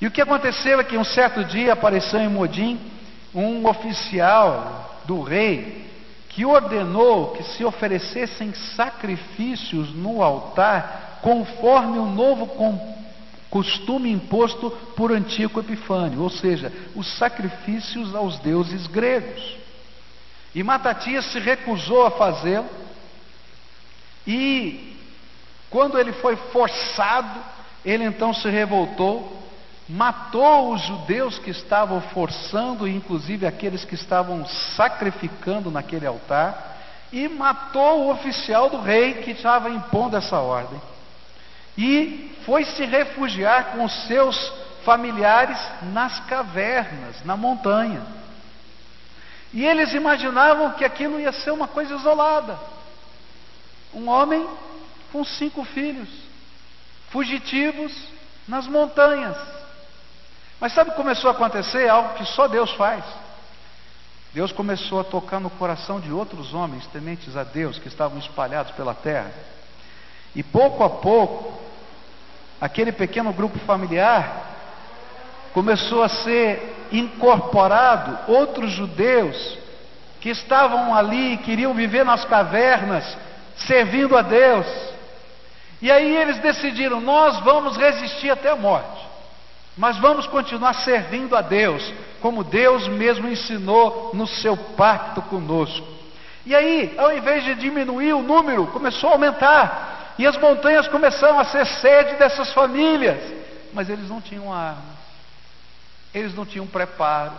E o que aconteceu é que um certo dia apareceu em Modim um oficial do rei que ordenou que se oferecessem sacrifícios no altar conforme o novo costume imposto por Antíoco Epifânio, ou seja, os sacrifícios aos deuses gregos. E Matatias se recusou a fazê-lo. E quando ele foi forçado, ele então se revoltou, matou os judeus que estavam forçando, inclusive aqueles que estavam sacrificando naquele altar, e matou o oficial do rei que estava impondo essa ordem. E foi se refugiar com os seus familiares nas cavernas, na montanha. E eles imaginavam que aquilo ia ser uma coisa isolada. Um homem com cinco filhos, fugitivos nas montanhas. Mas sabe o que começou a acontecer? Algo que só Deus faz. Deus começou a tocar no coração de outros homens tementes a Deus que estavam espalhados pela terra. E pouco a pouco, aquele pequeno grupo familiar começou a ser incorporado outros judeus que estavam ali, queriam viver nas cavernas, servindo a Deus. E aí eles decidiram: nós vamos resistir até a morte, mas vamos continuar servindo a Deus, como Deus mesmo ensinou no seu pacto conosco. E aí, ao invés de diminuir o número, começou a aumentar, e as montanhas começaram a ser sede dessas famílias, mas eles não tinham armas, eles não tinham preparo,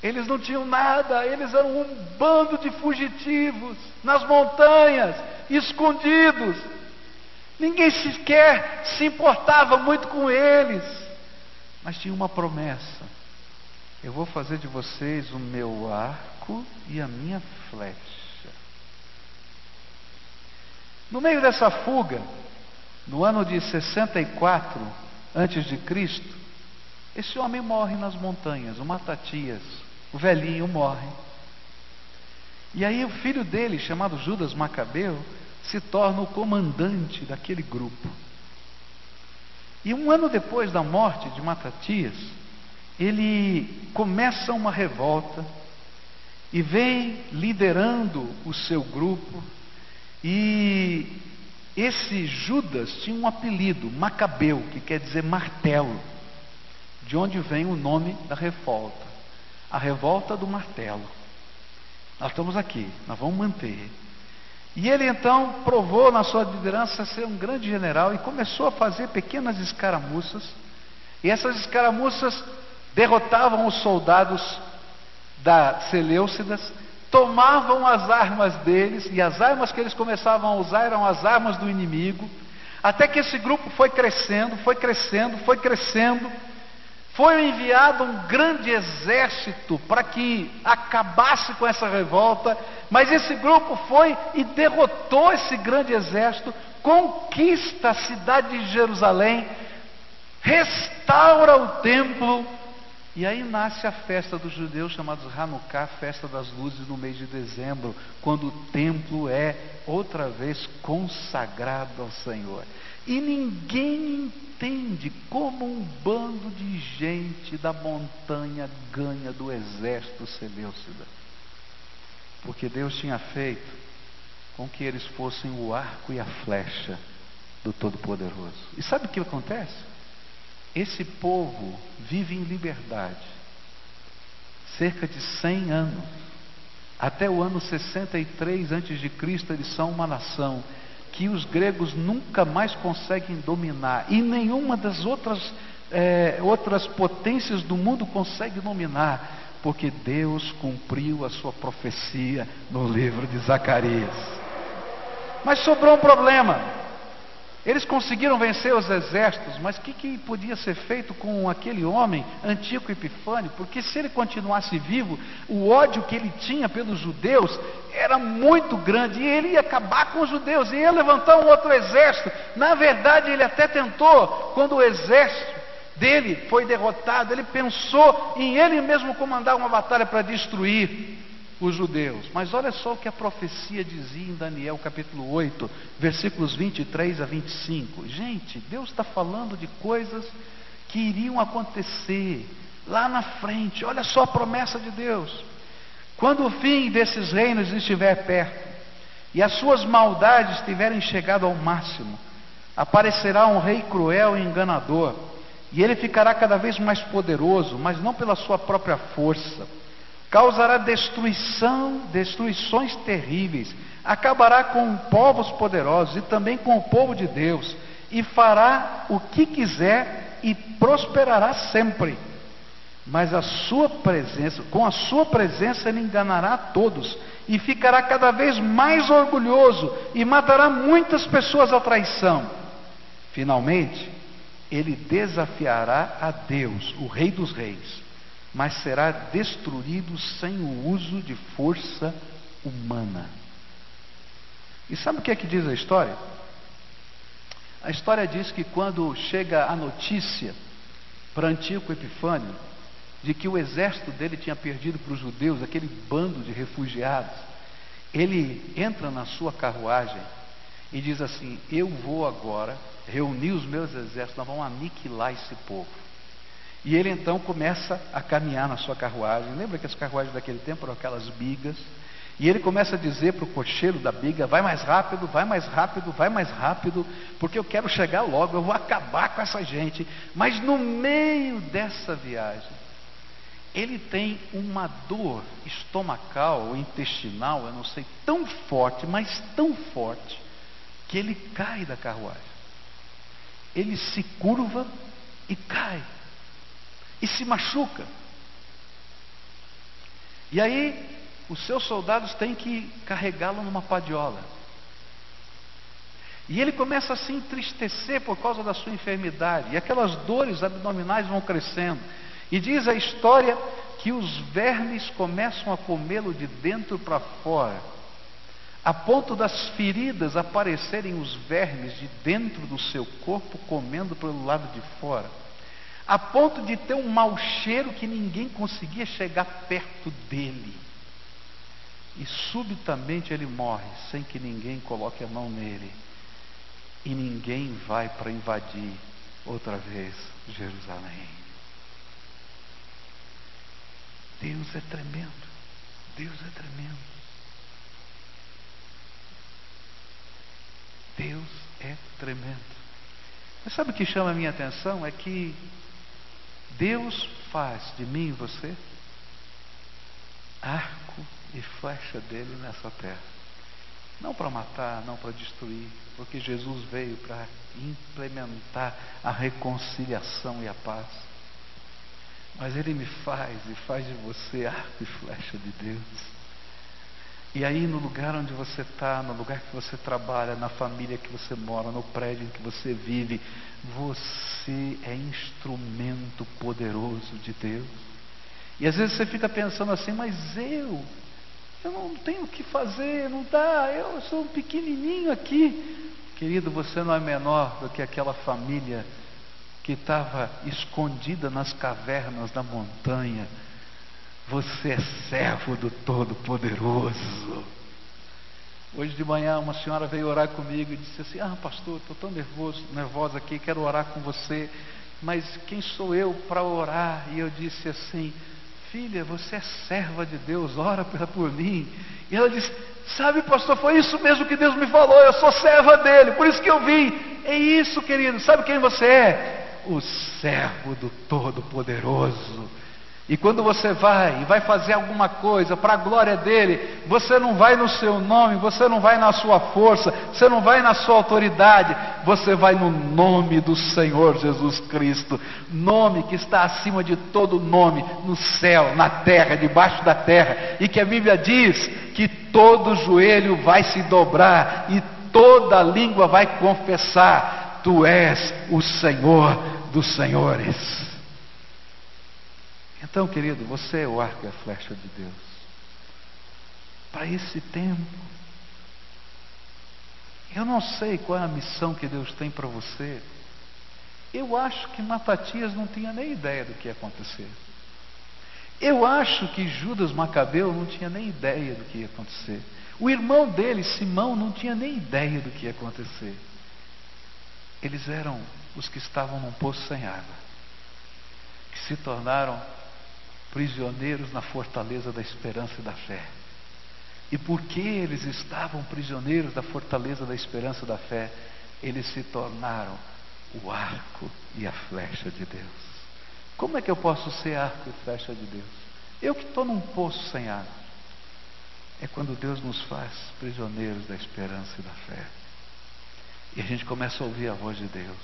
eles não tinham nada, eles eram um bando de fugitivos nas montanhas, escondidos. Ninguém sequer se importava muito com eles, mas tinha uma promessa: eu vou fazer de vocês o meu arco e a minha flecha. No meio dessa fuga, no ano de 64 antes de Cristo, esse homem morre nas montanhas, o Matatias, o velhinho morre. E aí o filho dele, chamado Judas Macabeu, se torna o comandante daquele grupo. E um ano depois da morte de Matatias, ele começa uma revolta e vem liderando o seu grupo. E esse Judas tinha um apelido, Macabeu, que quer dizer martelo, de onde vem o nome da revolta a revolta do martelo. Nós estamos aqui, nós vamos manter. E ele então provou na sua liderança ser um grande general e começou a fazer pequenas escaramuças. E essas escaramuças derrotavam os soldados da Seleucidas, tomavam as armas deles, e as armas que eles começavam a usar eram as armas do inimigo, até que esse grupo foi crescendo, foi crescendo, foi crescendo, foi enviado um grande exército para que acabasse com essa revolta, mas esse grupo foi e derrotou esse grande exército, conquista a cidade de Jerusalém, restaura o templo, e aí nasce a festa dos judeus chamada Hanukkah, festa das luzes no mês de dezembro, quando o templo é outra vez consagrado ao Senhor. E ninguém entende como um bando de gente da montanha ganha do exército Seleucida. Porque Deus tinha feito com que eles fossem o arco e a flecha do Todo-Poderoso. E sabe o que acontece? Esse povo vive em liberdade. Cerca de 100 anos. Até o ano 63 antes de Cristo eles são uma nação que os gregos nunca mais conseguem dominar e nenhuma das outras, é, outras potências do mundo consegue dominar, porque Deus cumpriu a sua profecia no livro de Zacarias. Mas sobrou um problema. Eles conseguiram vencer os exércitos, mas o que, que, podia ser feito com aquele homem, Antíoco Epifânio? Porque se ele continuasse vivo, o ódio que ele tinha pelos judeus era muito grande e ele ia acabar com os judeus, ia levantar um outro exército. Na verdade, ele até tentou, quando o exército dele foi derrotado, ele pensou em ele mesmo comandar uma batalha para destruir os judeus. Mas olha só o que a profecia dizia em Daniel capítulo 8, versículos 23 a 25. Gente, Deus está falando de coisas que iriam acontecer lá na frente. Olha só a promessa de Deus. Quando o fim desses reinos estiver perto e as suas maldades tiverem chegado ao máximo, aparecerá um rei cruel e enganador, e ele ficará cada vez mais poderoso, mas não pela sua própria força causará destruição, destruições terríveis, acabará com povos poderosos e também com o povo de Deus, e fará o que quiser e prosperará sempre. Mas a sua presença, com a sua presença ele enganará a todos e ficará cada vez mais orgulhoso e matará muitas pessoas à traição. Finalmente, ele desafiará a Deus, o Rei dos Reis, mas será destruído sem o uso de força humana. E sabe o que é que diz a história? A história diz que quando chega a notícia para Antíoco Epifânio de que o exército dele tinha perdido para os judeus, aquele bando de refugiados, ele entra na sua carruagem e diz assim: Eu vou agora reunir os meus exércitos, nós vamos aniquilar esse povo. E ele então começa a caminhar na sua carruagem. Lembra que as carruagens daquele tempo eram aquelas bigas? E ele começa a dizer para o cocheiro da biga: vai mais rápido, vai mais rápido, vai mais rápido, porque eu quero chegar logo, eu vou acabar com essa gente. Mas no meio dessa viagem, ele tem uma dor estomacal ou intestinal, eu não sei, tão forte, mas tão forte, que ele cai da carruagem. Ele se curva e cai, e se machuca. E aí os seus soldados têm que carregá-lo numa padiola. E ele começa a se entristecer por causa da sua enfermidade, e aquelas dores abdominais vão crescendo. E diz a história que os vermes começam a comê-lo de dentro para fora, a ponto das feridas aparecerem os vermes de dentro do seu corpo comendo pelo lado de fora, a ponto de ter um mau cheiro que ninguém conseguia chegar perto dele. E subitamente ele morre, sem que ninguém coloque a mão nele. E ninguém vai para invadir outra vez Jerusalém. Deus é tremendo. Deus é tremendo. Deus é tremendo. Mas sabe o que chama a minha atenção? É que Deus faz de mim e você arco e flecha dele nessa terra. Não para matar, não para destruir, porque Jesus veio para implementar a reconciliação e a paz. Mas ele me faz e faz de você arco e flecha de Deus. E aí, no lugar onde você está, no lugar que você trabalha, na família que você mora, no prédio em que você vive, você é instrumento poderoso de Deus. E às vezes você fica pensando assim, mas eu, eu não tenho o que fazer, não dá, eu sou um pequenininho aqui. Querido, você não é menor do que aquela família que estava escondida nas cavernas da montanha. Você é servo do Todo-Poderoso. Hoje de manhã uma senhora veio orar comigo e disse assim: Ah, pastor, estou tão nervoso, nervosa aqui, quero orar com você, mas quem sou eu para orar? E eu disse assim: Filha, você é serva de Deus, ora por mim. E ela disse: Sabe, pastor, foi isso mesmo que Deus me falou, eu sou serva dele, por isso que eu vim. É isso, querido, sabe quem você é? O servo do Todo-Poderoso. E quando você vai e vai fazer alguma coisa para a glória dele, você não vai no seu nome, você não vai na sua força, você não vai na sua autoridade, você vai no nome do Senhor Jesus Cristo, nome que está acima de todo nome, no céu, na terra, debaixo da terra, e que a Bíblia diz que todo joelho vai se dobrar e toda língua vai confessar: Tu és o Senhor dos Senhores. Então, querido, você é o arco e a flecha de Deus. Para esse tempo. Eu não sei qual é a missão que Deus tem para você. Eu acho que Matatias não tinha nem ideia do que ia acontecer. Eu acho que Judas Macabeu não tinha nem ideia do que ia acontecer. O irmão dele, Simão, não tinha nem ideia do que ia acontecer. Eles eram os que estavam num poço sem água, que se tornaram prisioneiros na fortaleza da esperança e da fé. E porque eles estavam prisioneiros da fortaleza da esperança e da fé, eles se tornaram o arco e a flecha de Deus. Como é que eu posso ser arco e flecha de Deus? Eu que estou num poço sem água. É quando Deus nos faz prisioneiros da esperança e da fé. E a gente começa a ouvir a voz de Deus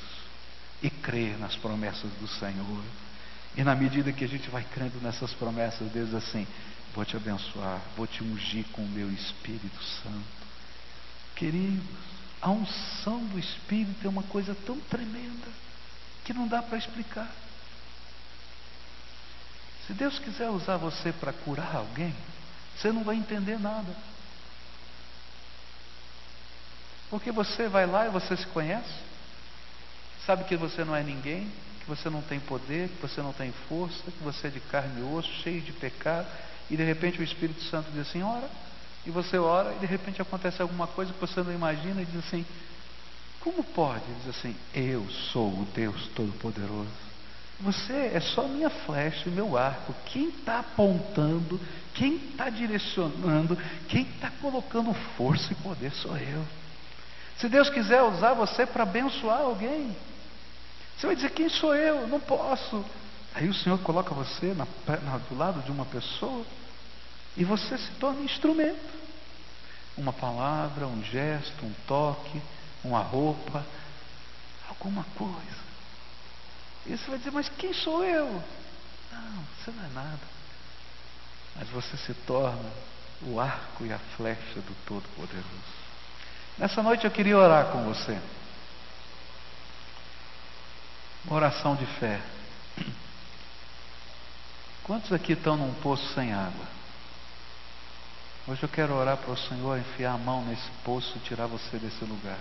e crer nas promessas do Senhor. E na medida que a gente vai crendo nessas promessas, Deus diz assim: vou te abençoar, vou te ungir com o meu Espírito Santo. Queridos, a unção do Espírito é uma coisa tão tremenda que não dá para explicar. Se Deus quiser usar você para curar alguém, você não vai entender nada. Porque você vai lá e você se conhece, sabe que você não é ninguém, que você não tem poder, que você não tem força, que você é de carne e osso, cheio de pecado, e de repente o Espírito Santo diz assim: ora, e você ora, e de repente acontece alguma coisa que você não imagina, e diz assim: como pode? Diz assim: eu sou o Deus Todo-Poderoso. Você é só minha flecha e meu arco. Quem está apontando, quem está direcionando, quem está colocando força e poder sou eu. Se Deus quiser usar você para abençoar alguém, você vai dizer: Quem sou eu? Não posso. Aí o Senhor coloca você na, na, do lado de uma pessoa e você se torna instrumento. Uma palavra, um gesto, um toque, uma roupa, alguma coisa. E você vai dizer, mas quem sou eu? Não, você não é nada. Mas você se torna o arco e a flecha do Todo-Poderoso. Nessa noite eu queria orar com você. Oração de fé. Quantos aqui estão num poço sem água? Hoje eu quero orar para o Senhor enfiar a mão nesse poço e tirar você desse lugar.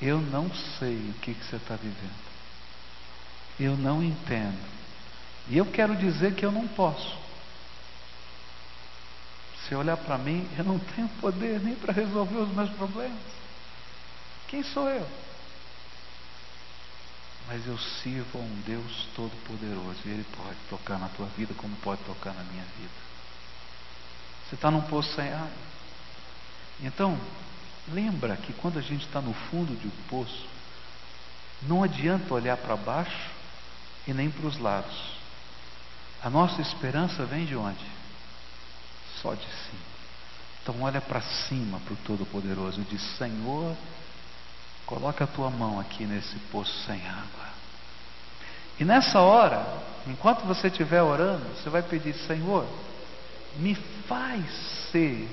Eu não sei o que, que você está vivendo. Eu não entendo. E eu quero dizer que eu não posso. Se olhar para mim, eu não tenho poder nem para resolver os meus problemas. Quem sou eu? Mas eu sirvo a um Deus Todo-Poderoso e Ele pode tocar na tua vida como pode tocar na minha vida. Você está num poço sem água. Então, Lembra que quando a gente está no fundo de um poço, não adianta olhar para baixo e nem para os lados. A nossa esperança vem de onde? Só de cima. Então olha para cima para o Todo-Poderoso e diz: Senhor, coloca a tua mão aqui nesse poço sem água. E nessa hora, enquanto você estiver orando, você vai pedir: Senhor, me faz ser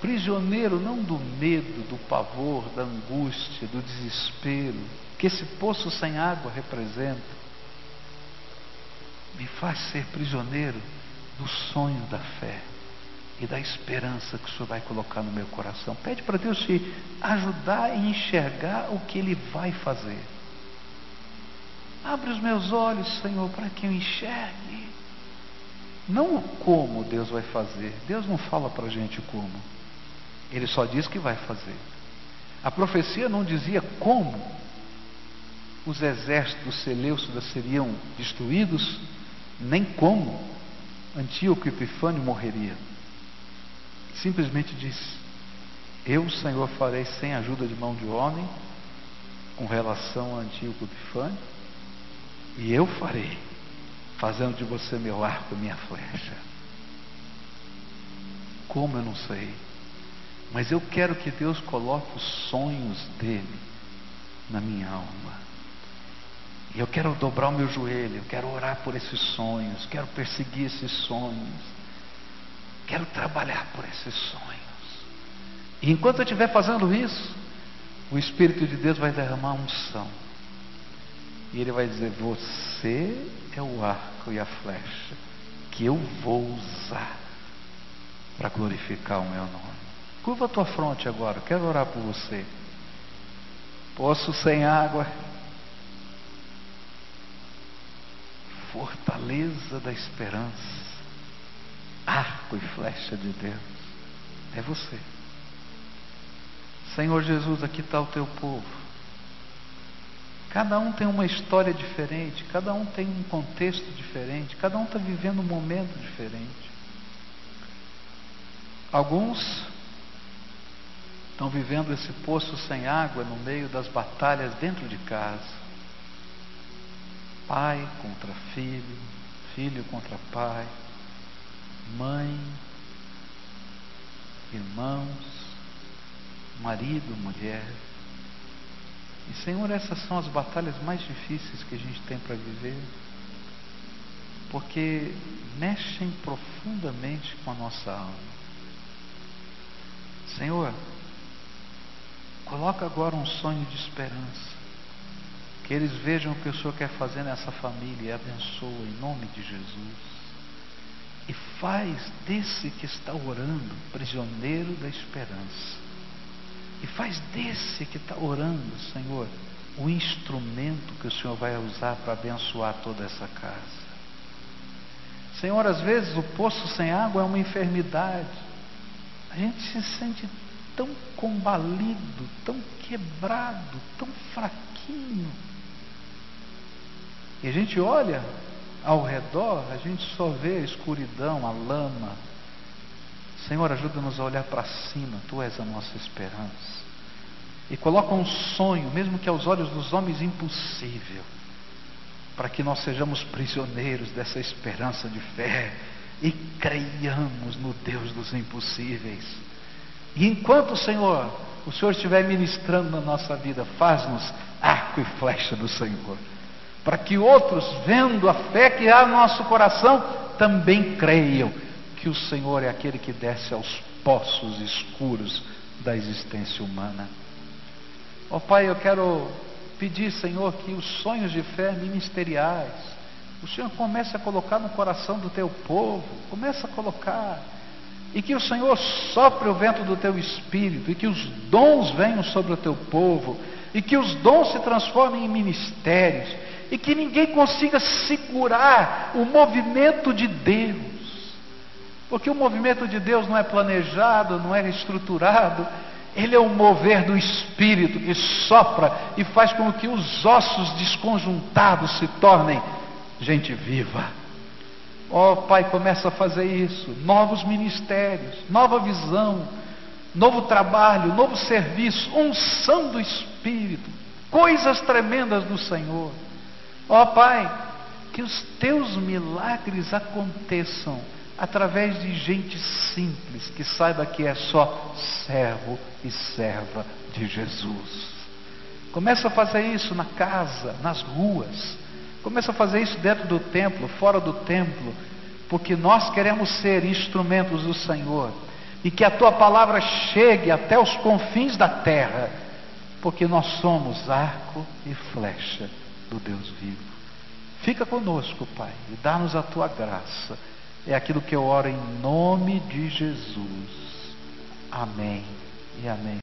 prisioneiro não do medo, do pavor, da angústia, do desespero, que esse poço sem água representa. Me faz ser prisioneiro do sonho da fé e da esperança que o Senhor vai colocar no meu coração. Pede para Deus te ajudar a enxergar o que Ele vai fazer. Abre os meus olhos, Senhor, para que eu enxergue. Não o como Deus vai fazer. Deus não fala para a gente como. Ele só diz que vai fazer. A profecia não dizia como os exércitos Seleucidas seriam destruídos, nem como Antíoco Epifânio morreria. Simplesmente disse: Eu, Senhor, farei sem ajuda de mão de homem, com relação a Antíoco Epifânio, e eu farei, fazendo de você meu arco, minha flecha. Como eu não sei. Mas eu quero que Deus coloque os sonhos dele na minha alma. E eu quero dobrar o meu joelho, eu quero orar por esses sonhos, quero perseguir esses sonhos, quero trabalhar por esses sonhos. E enquanto eu estiver fazendo isso, o Espírito de Deus vai derramar unção. E ele vai dizer: Você é o arco e a flecha que eu vou usar para glorificar o meu nome. Curva a tua fronte agora, quero orar por você. Poço sem água. Fortaleza da esperança. Arco e flecha de Deus. É você. Senhor Jesus, aqui está o teu povo. Cada um tem uma história diferente, cada um tem um contexto diferente, cada um está vivendo um momento diferente. Alguns estão vivendo esse poço sem água no meio das batalhas dentro de casa. Pai contra filho, filho contra pai, mãe, irmãos, marido, mulher. E Senhor, essas são as batalhas mais difíceis que a gente tem para viver, porque mexem profundamente com a nossa alma. Senhor, coloca agora um sonho de esperança. Que eles vejam o que o Senhor quer fazer nessa família e abençoa em nome de Jesus. E faz desse que está orando prisioneiro da esperança. E faz desse que está orando, Senhor, o instrumento que o Senhor vai usar para abençoar toda essa casa. Senhor, às vezes o poço sem água é uma enfermidade. A gente se sente tão combalido, tão quebrado, tão fraquinho. E a gente olha ao redor, a gente só vê a escuridão, a lama. Senhor, ajuda-nos a olhar para cima, Tu és a nossa esperança. E coloca um sonho, mesmo que aos olhos dos homens impossível, para que nós sejamos prisioneiros dessa esperança de fé e creiamos no Deus dos impossíveis. E enquanto, Senhor, o Senhor estiver ministrando na nossa vida, faz-nos arco e flecha do Senhor, para que outros, vendo a fé que há no nosso coração, também creiam que o Senhor é aquele que desce aos poços escuros da existência humana. Ó oh, Pai, eu quero pedir, Senhor, que os sonhos de fé ministeriais, o Senhor comece a colocar no coração do teu povo, comece a colocar e que o Senhor sopre o vento do teu espírito, e que os dons venham sobre o teu povo, e que os dons se transformem em ministérios, e que ninguém consiga segurar o movimento de Deus. Porque o movimento de Deus não é planejado, não é estruturado, ele é o mover do espírito que sopra e faz com que os ossos desconjuntados se tornem gente viva. Ó oh, Pai, começa a fazer isso. Novos ministérios, nova visão, novo trabalho, novo serviço, unção do Espírito, coisas tremendas do Senhor. Ó oh, Pai, que os teus milagres aconteçam através de gente simples que saiba que é só servo e serva de Jesus. Começa a fazer isso na casa, nas ruas. Começa a fazer isso dentro do templo, fora do templo, porque nós queremos ser instrumentos do Senhor. E que a tua palavra chegue até os confins da terra, porque nós somos arco e flecha do Deus vivo. Fica conosco, Pai, e dá-nos a tua graça. É aquilo que eu oro em nome de Jesus. Amém e amém.